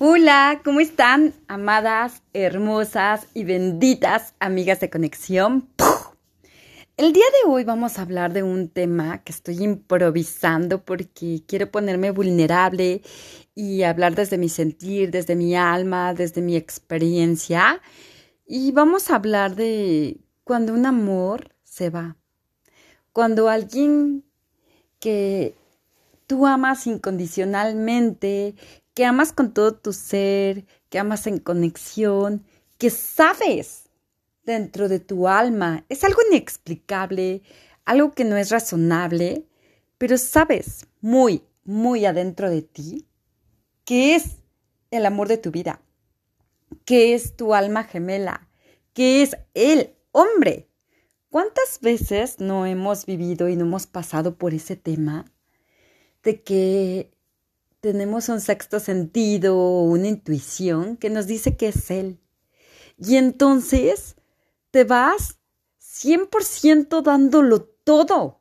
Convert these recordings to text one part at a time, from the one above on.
Hola, ¿cómo están, amadas, hermosas y benditas amigas de conexión? El día de hoy vamos a hablar de un tema que estoy improvisando porque quiero ponerme vulnerable y hablar desde mi sentir, desde mi alma, desde mi experiencia. Y vamos a hablar de cuando un amor se va, cuando alguien que tú amas incondicionalmente, que amas con todo tu ser, que amas en conexión, que sabes dentro de tu alma, es algo inexplicable, algo que no es razonable, pero sabes muy, muy adentro de ti que es el amor de tu vida, que es tu alma gemela, que es el hombre. ¿Cuántas veces no hemos vivido y no hemos pasado por ese tema? de que tenemos un sexto sentido una intuición que nos dice que es Él. Y entonces te vas 100% dándolo todo.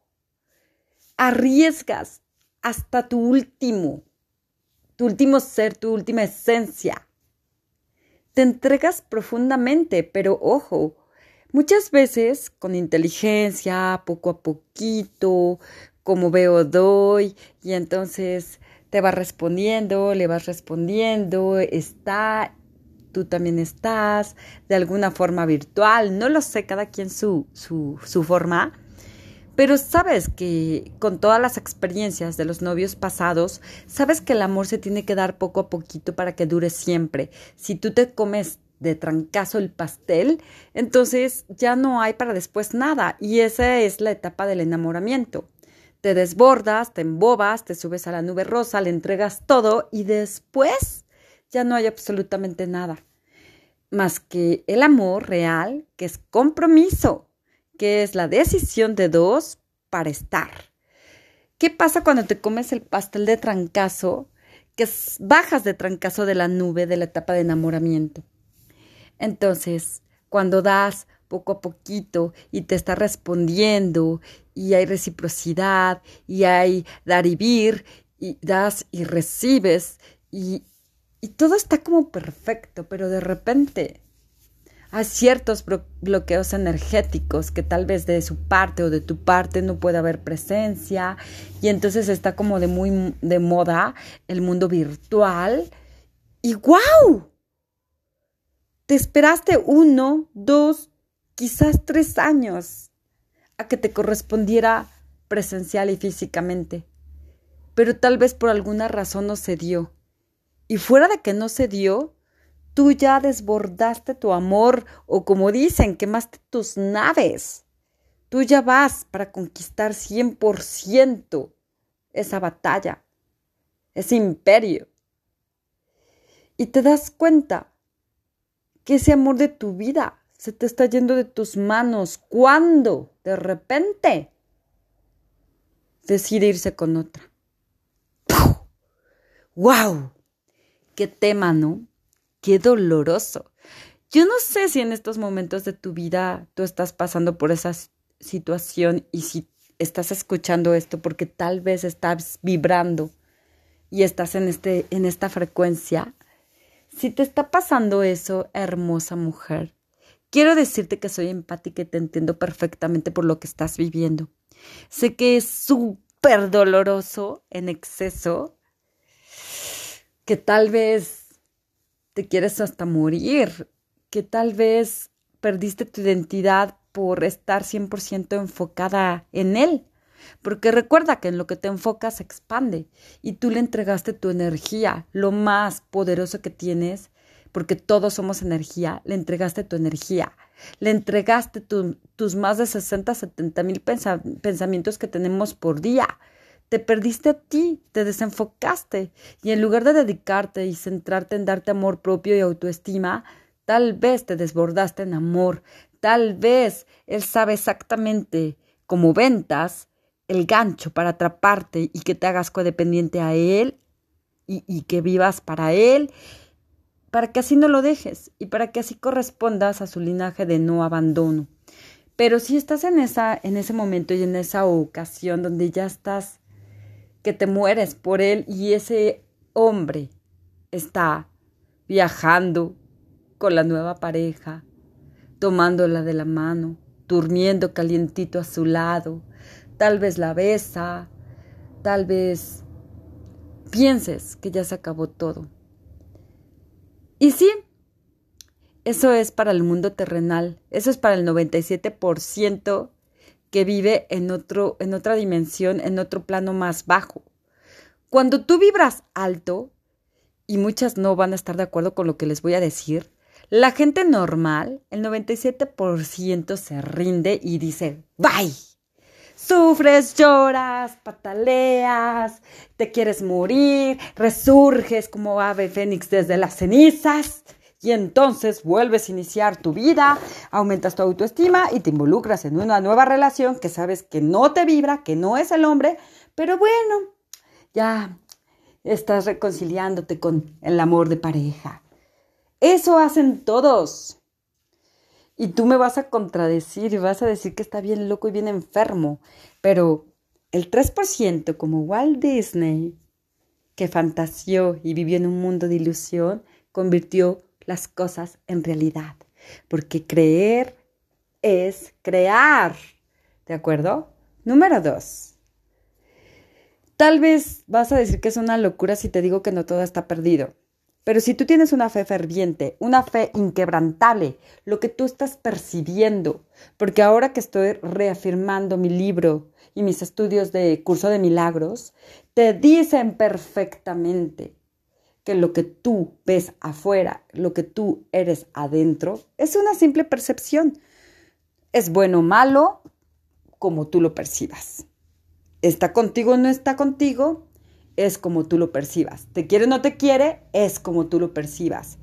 Arriesgas hasta tu último, tu último ser, tu última esencia. Te entregas profundamente, pero ojo, muchas veces con inteligencia, poco a poquito, como veo doy y entonces te va respondiendo, le vas respondiendo, está, tú también estás, de alguna forma virtual, no lo sé, cada quien su, su, su forma, pero sabes que con todas las experiencias de los novios pasados, sabes que el amor se tiene que dar poco a poquito para que dure siempre. Si tú te comes de trancazo el pastel, entonces ya no hay para después nada y esa es la etapa del enamoramiento te desbordas, te embobas, te subes a la nube rosa, le entregas todo y después ya no hay absolutamente nada. Más que el amor real, que es compromiso, que es la decisión de dos para estar. ¿Qué pasa cuando te comes el pastel de trancazo, que bajas de trancazo de la nube de la etapa de enamoramiento? Entonces, cuando das poco a poquito y te está respondiendo y hay reciprocidad y hay dar y vir y das y recibes y, y todo está como perfecto, pero de repente hay ciertos bloqueos energéticos que tal vez de su parte o de tu parte no puede haber presencia y entonces está como de muy de moda el mundo virtual y wow te esperaste uno, dos, quizás tres años a que te correspondiera presencial y físicamente, pero tal vez por alguna razón no se dio. Y fuera de que no se dio, tú ya desbordaste tu amor o como dicen, quemaste tus naves. Tú ya vas para conquistar 100% esa batalla, ese imperio. Y te das cuenta que ese amor de tu vida se te está yendo de tus manos. ¿Cuándo? De repente decide irse con otra. ¡Wow! ¡Qué tema, ¿no? ¡Qué doloroso! Yo no sé si en estos momentos de tu vida tú estás pasando por esa situación y si estás escuchando esto porque tal vez estás vibrando y estás en, este, en esta frecuencia. Si te está pasando eso, hermosa mujer, Quiero decirte que soy empática y te entiendo perfectamente por lo que estás viviendo. Sé que es súper doloroso en exceso, que tal vez te quieres hasta morir, que tal vez perdiste tu identidad por estar 100% enfocada en él. Porque recuerda que en lo que te enfocas se expande y tú le entregaste tu energía, lo más poderoso que tienes, porque todos somos energía, le entregaste tu energía, le entregaste tus más de 60, 70 mil pensamientos que tenemos por día. Te perdiste a ti, te desenfocaste y en lugar de dedicarte y centrarte en darte amor propio y autoestima, tal vez te desbordaste en amor, tal vez él sabe exactamente cómo ventas el gancho para atraparte y que te hagas codependiente a él y, y que vivas para él para que así no lo dejes y para que así correspondas a su linaje de no abandono. Pero si estás en esa en ese momento y en esa ocasión donde ya estás que te mueres por él y ese hombre está viajando con la nueva pareja, tomándola de la mano, durmiendo calientito a su lado, tal vez la besa, tal vez pienses que ya se acabó todo. Y sí, eso es para el mundo terrenal, eso es para el 97% que vive en, otro, en otra dimensión, en otro plano más bajo. Cuando tú vibras alto, y muchas no van a estar de acuerdo con lo que les voy a decir, la gente normal, el 97% se rinde y dice, bye. Sufres, lloras, pataleas, te quieres morir, resurges como ave fénix desde las cenizas y entonces vuelves a iniciar tu vida, aumentas tu autoestima y te involucras en una nueva relación que sabes que no te vibra, que no es el hombre, pero bueno, ya estás reconciliándote con el amor de pareja. Eso hacen todos. Y tú me vas a contradecir y vas a decir que está bien loco y bien enfermo. Pero el 3%, como Walt Disney, que fantaseó y vivió en un mundo de ilusión, convirtió las cosas en realidad. Porque creer es crear. ¿De acuerdo? Número dos. Tal vez vas a decir que es una locura si te digo que no todo está perdido. Pero si tú tienes una fe ferviente, una fe inquebrantable, lo que tú estás percibiendo, porque ahora que estoy reafirmando mi libro y mis estudios de curso de milagros, te dicen perfectamente que lo que tú ves afuera, lo que tú eres adentro, es una simple percepción. Es bueno o malo como tú lo percibas. Está contigo o no está contigo, es como tú lo percibas. Te quiere o no te quiere, es como tú lo percibas.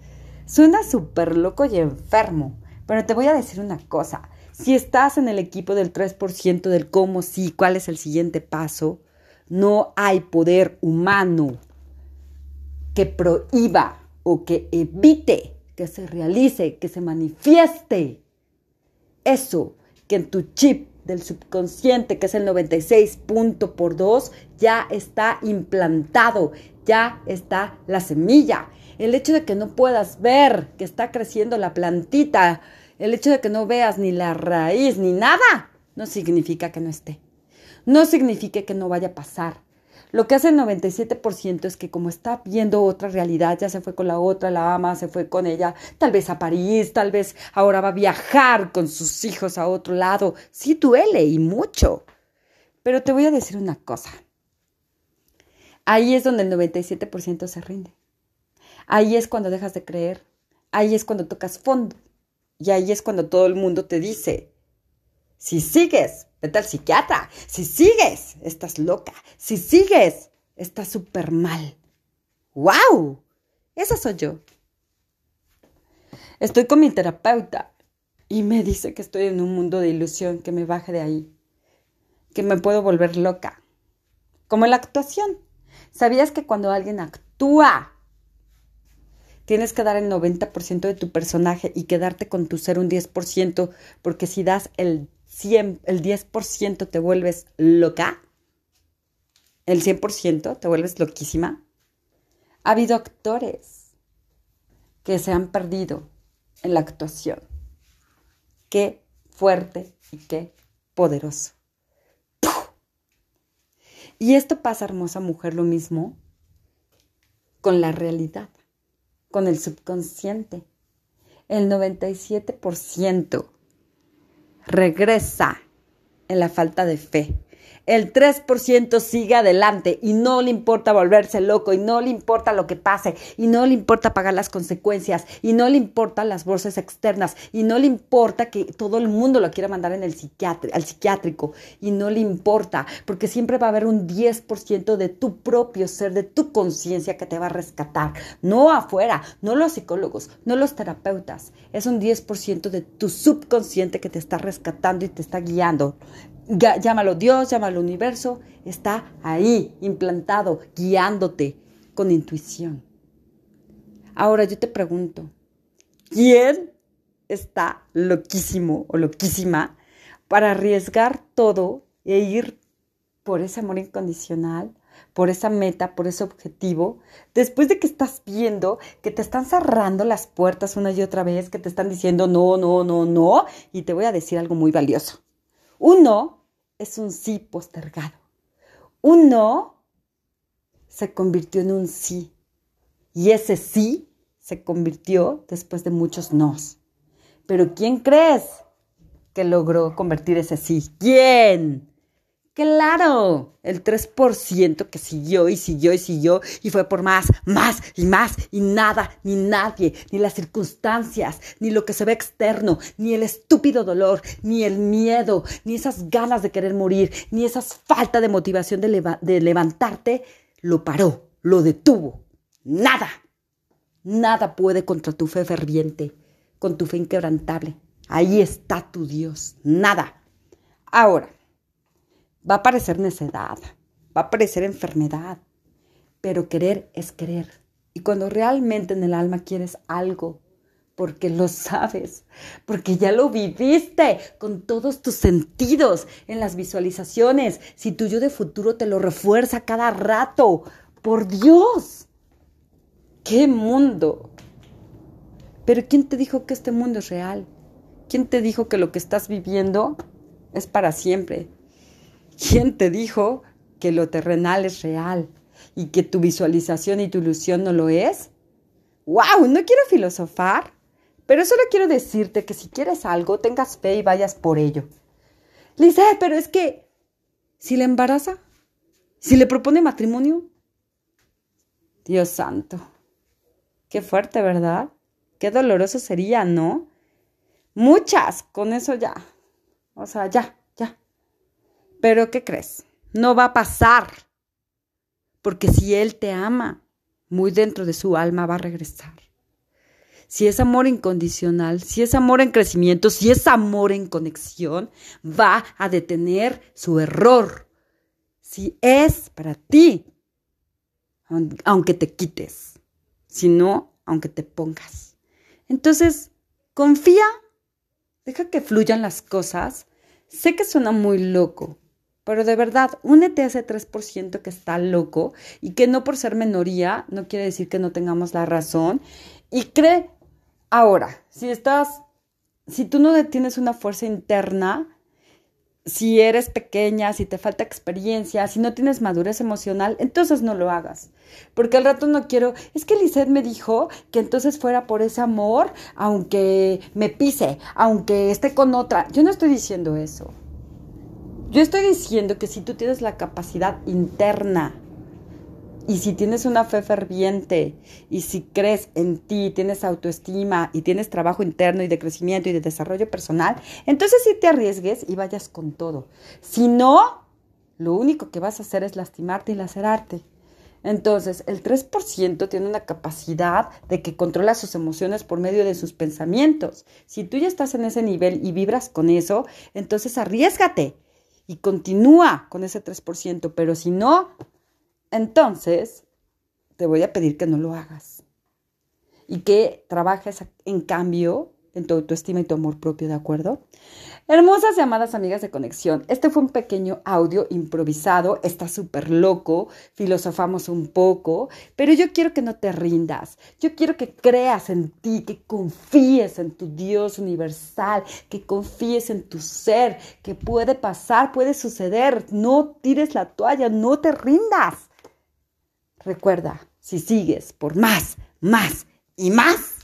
Suena súper loco y enfermo, pero te voy a decir una cosa. Si estás en el equipo del 3% del cómo sí, cuál es el siguiente paso, no hay poder humano que prohíba o que evite que se realice, que se manifieste eso que en tu chip del subconsciente, que es el 96 punto por 2, ya está implantado, ya está la semilla. El hecho de que no puedas ver que está creciendo la plantita, el hecho de que no veas ni la raíz ni nada, no significa que no esté. No significa que no vaya a pasar. Lo que hace el 97% es que como está viendo otra realidad, ya se fue con la otra, la ama, se fue con ella, tal vez a París, tal vez ahora va a viajar con sus hijos a otro lado. Sí duele y mucho. Pero te voy a decir una cosa. Ahí es donde el 97% se rinde. Ahí es cuando dejas de creer. Ahí es cuando tocas fondo. Y ahí es cuando todo el mundo te dice, si sigues Vete al psiquiatra. Si sigues, estás loca. Si sigues, estás súper mal. ¡Wow! Esa soy yo. Estoy con mi terapeuta y me dice que estoy en un mundo de ilusión, que me baje de ahí, que me puedo volver loca. Como la actuación. ¿Sabías que cuando alguien actúa, tienes que dar el 90% de tu personaje y quedarte con tu ser un 10%, porque si das el el 10% te vuelves loca, el 100% te vuelves loquísima. Ha habido actores que se han perdido en la actuación. Qué fuerte y qué poderoso. Y esto pasa, hermosa mujer, lo mismo con la realidad, con el subconsciente. El 97% regresa en la falta de fe el 3% sigue adelante y no le importa volverse loco y no le importa lo que pase y no le importa pagar las consecuencias y no le importa las bolsas externas y no le importa que todo el mundo lo quiera mandar en el al psiquiátrico y no le importa porque siempre va a haber un 10% de tu propio ser, de tu conciencia que te va a rescatar, no afuera, no los psicólogos, no los terapeutas, es un 10% de tu subconsciente que te está rescatando y te está guiando. Llámalo Dios, llámalo universo, está ahí, implantado, guiándote con intuición. Ahora yo te pregunto, ¿quién está loquísimo o loquísima para arriesgar todo e ir por ese amor incondicional, por esa meta, por ese objetivo, después de que estás viendo que te están cerrando las puertas una y otra vez, que te están diciendo no, no, no, no, y te voy a decir algo muy valioso. Un no es un sí postergado. Un no se convirtió en un sí. Y ese sí se convirtió después de muchos nos. Pero ¿quién crees que logró convertir ese sí? ¿Quién? Claro, el 3% que siguió y siguió y siguió y fue por más, más y más y nada, ni nadie, ni las circunstancias, ni lo que se ve externo, ni el estúpido dolor, ni el miedo, ni esas ganas de querer morir, ni esa falta de motivación de, de levantarte, lo paró, lo detuvo. Nada, nada puede contra tu fe ferviente, con tu fe inquebrantable. Ahí está tu Dios, nada. Ahora, Va a parecer necedad, va a parecer enfermedad, pero querer es querer. Y cuando realmente en el alma quieres algo, porque lo sabes, porque ya lo viviste con todos tus sentidos en las visualizaciones, si tu yo de futuro te lo refuerza cada rato, por Dios, qué mundo. Pero ¿quién te dijo que este mundo es real? ¿Quién te dijo que lo que estás viviendo es para siempre? ¿Quién te dijo que lo terrenal es real y que tu visualización y tu ilusión no lo es? ¡Wow! No quiero filosofar, pero solo quiero decirte que si quieres algo, tengas fe y vayas por ello. Lisa, pero es que si le embaraza, si le propone matrimonio, Dios santo, qué fuerte, ¿verdad? Qué doloroso sería, ¿no? Muchas, con eso ya. O sea, ya, pero ¿qué crees? No va a pasar. Porque si Él te ama, muy dentro de su alma va a regresar. Si es amor incondicional, si es amor en crecimiento, si es amor en conexión, va a detener su error. Si es para ti, aunque te quites, si no, aunque te pongas. Entonces, confía, deja que fluyan las cosas. Sé que suena muy loco, pero de verdad, únete a ese 3% que está loco y que no por ser minoría no quiere decir que no tengamos la razón. Y cree, ahora, si estás, si tú no detienes una fuerza interna, si eres pequeña, si te falta experiencia, si no tienes madurez emocional, entonces no lo hagas. Porque al rato no quiero, es que Lisette me dijo que entonces fuera por ese amor, aunque me pise, aunque esté con otra. Yo no estoy diciendo eso. Yo estoy diciendo que si tú tienes la capacidad interna y si tienes una fe ferviente y si crees en ti, tienes autoestima y tienes trabajo interno y de crecimiento y de desarrollo personal, entonces sí te arriesgues y vayas con todo. Si no, lo único que vas a hacer es lastimarte y lacerarte. Entonces, el 3% tiene una capacidad de que controla sus emociones por medio de sus pensamientos. Si tú ya estás en ese nivel y vibras con eso, entonces arriesgate y continúa con ese 3%, pero si no, entonces te voy a pedir que no lo hagas. Y que trabajes en cambio en tu autoestima y tu amor propio, ¿de acuerdo? Hermosas y amadas amigas de conexión, este fue un pequeño audio improvisado, está súper loco, filosofamos un poco, pero yo quiero que no te rindas, yo quiero que creas en ti, que confíes en tu Dios universal, que confíes en tu ser, que puede pasar, puede suceder, no tires la toalla, no te rindas. Recuerda, si sigues por más, más y más,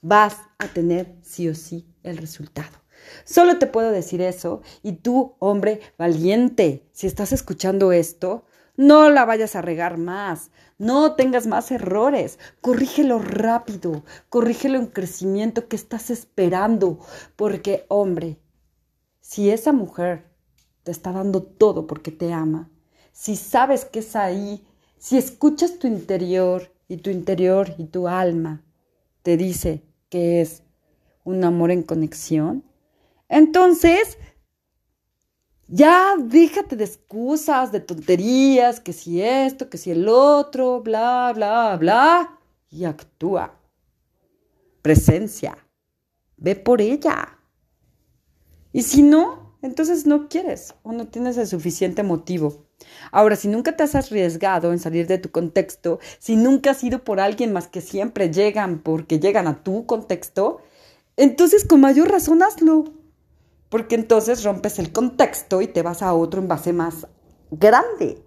vas a tener sí o sí el resultado. Solo te puedo decir eso y tú, hombre valiente, si estás escuchando esto, no la vayas a regar más, no tengas más errores, corrígelo rápido, corrígelo en crecimiento que estás esperando, porque, hombre, si esa mujer te está dando todo porque te ama, si sabes que es ahí, si escuchas tu interior y tu interior y tu alma te dice, que es un amor en conexión, entonces ya déjate de excusas, de tonterías, que si esto, que si el otro, bla, bla, bla, y actúa. Presencia. Ve por ella. Y si no, entonces no quieres o no tienes el suficiente motivo. Ahora, si nunca te has arriesgado en salir de tu contexto, si nunca has ido por alguien más que siempre llegan porque llegan a tu contexto, entonces con mayor razón hazlo. Porque entonces rompes el contexto y te vas a otro en base más grande.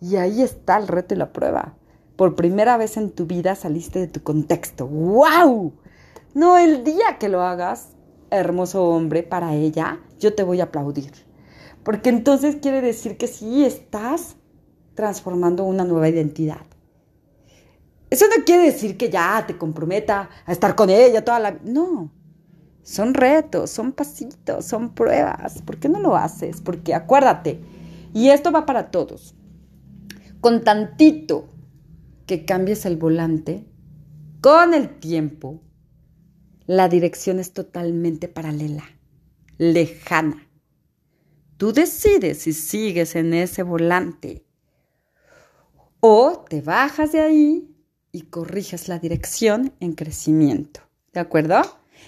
Y ahí está el reto y la prueba. Por primera vez en tu vida saliste de tu contexto. ¡Wow! No el día que lo hagas, hermoso hombre, para ella, yo te voy a aplaudir. Porque entonces quiere decir que sí estás transformando una nueva identidad. Eso no quiere decir que ya te comprometa a estar con ella toda la... No, son retos, son pasitos, son pruebas. ¿Por qué no lo haces? Porque acuérdate, y esto va para todos, con tantito que cambies el volante, con el tiempo, la dirección es totalmente paralela, lejana. Tú decides si sigues en ese volante o te bajas de ahí y corriges la dirección en crecimiento. ¿De acuerdo?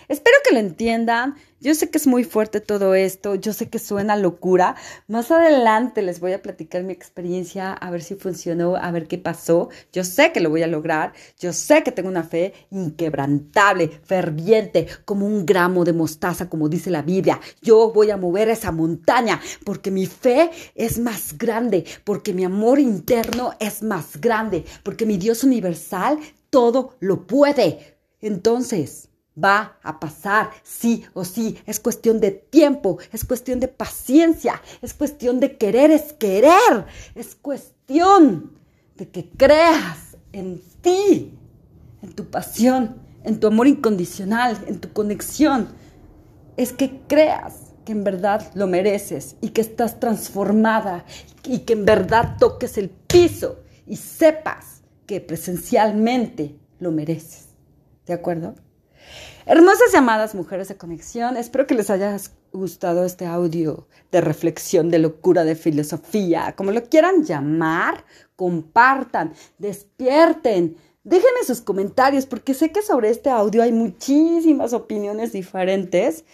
Espero que lo entiendan. Yo sé que es muy fuerte todo esto, yo sé que suena locura. Más adelante les voy a platicar mi experiencia, a ver si funcionó, a ver qué pasó. Yo sé que lo voy a lograr, yo sé que tengo una fe inquebrantable, ferviente, como un gramo de mostaza, como dice la Biblia. Yo voy a mover esa montaña porque mi fe es más grande, porque mi amor interno es más grande, porque mi Dios universal todo lo puede. Entonces, va a pasar, sí o sí. Es cuestión de tiempo, es cuestión de paciencia, es cuestión de querer, es querer, es cuestión de que creas en ti, en tu pasión, en tu amor incondicional, en tu conexión. Es que creas que en verdad lo mereces y que estás transformada y que en verdad toques el piso y sepas que presencialmente lo mereces. ¿De acuerdo? Hermosas llamadas, mujeres de conexión. Espero que les haya gustado este audio de reflexión, de locura, de filosofía, como lo quieran llamar. Compartan, despierten. Déjenme sus comentarios porque sé que sobre este audio hay muchísimas opiniones diferentes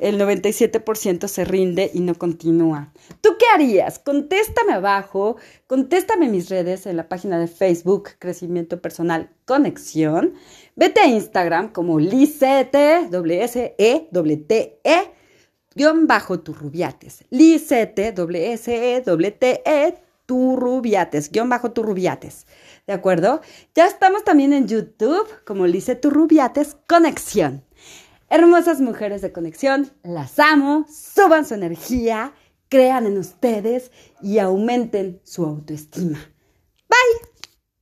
el 97% se rinde y no continúa. ¿Tú qué harías? Contéstame abajo, contéstame en mis redes, en la página de Facebook Crecimiento Personal Conexión. Vete a Instagram como Lisete, S E T E, guion bajo turrubiates. Lisete, S E T E, turrubiates, guion bajo turrubiates. ¿De acuerdo? Ya estamos también en YouTube como Lice Turrubiates Conexión. Hermosas mujeres de conexión, las amo, suban su energía, crean en ustedes y aumenten su autoestima.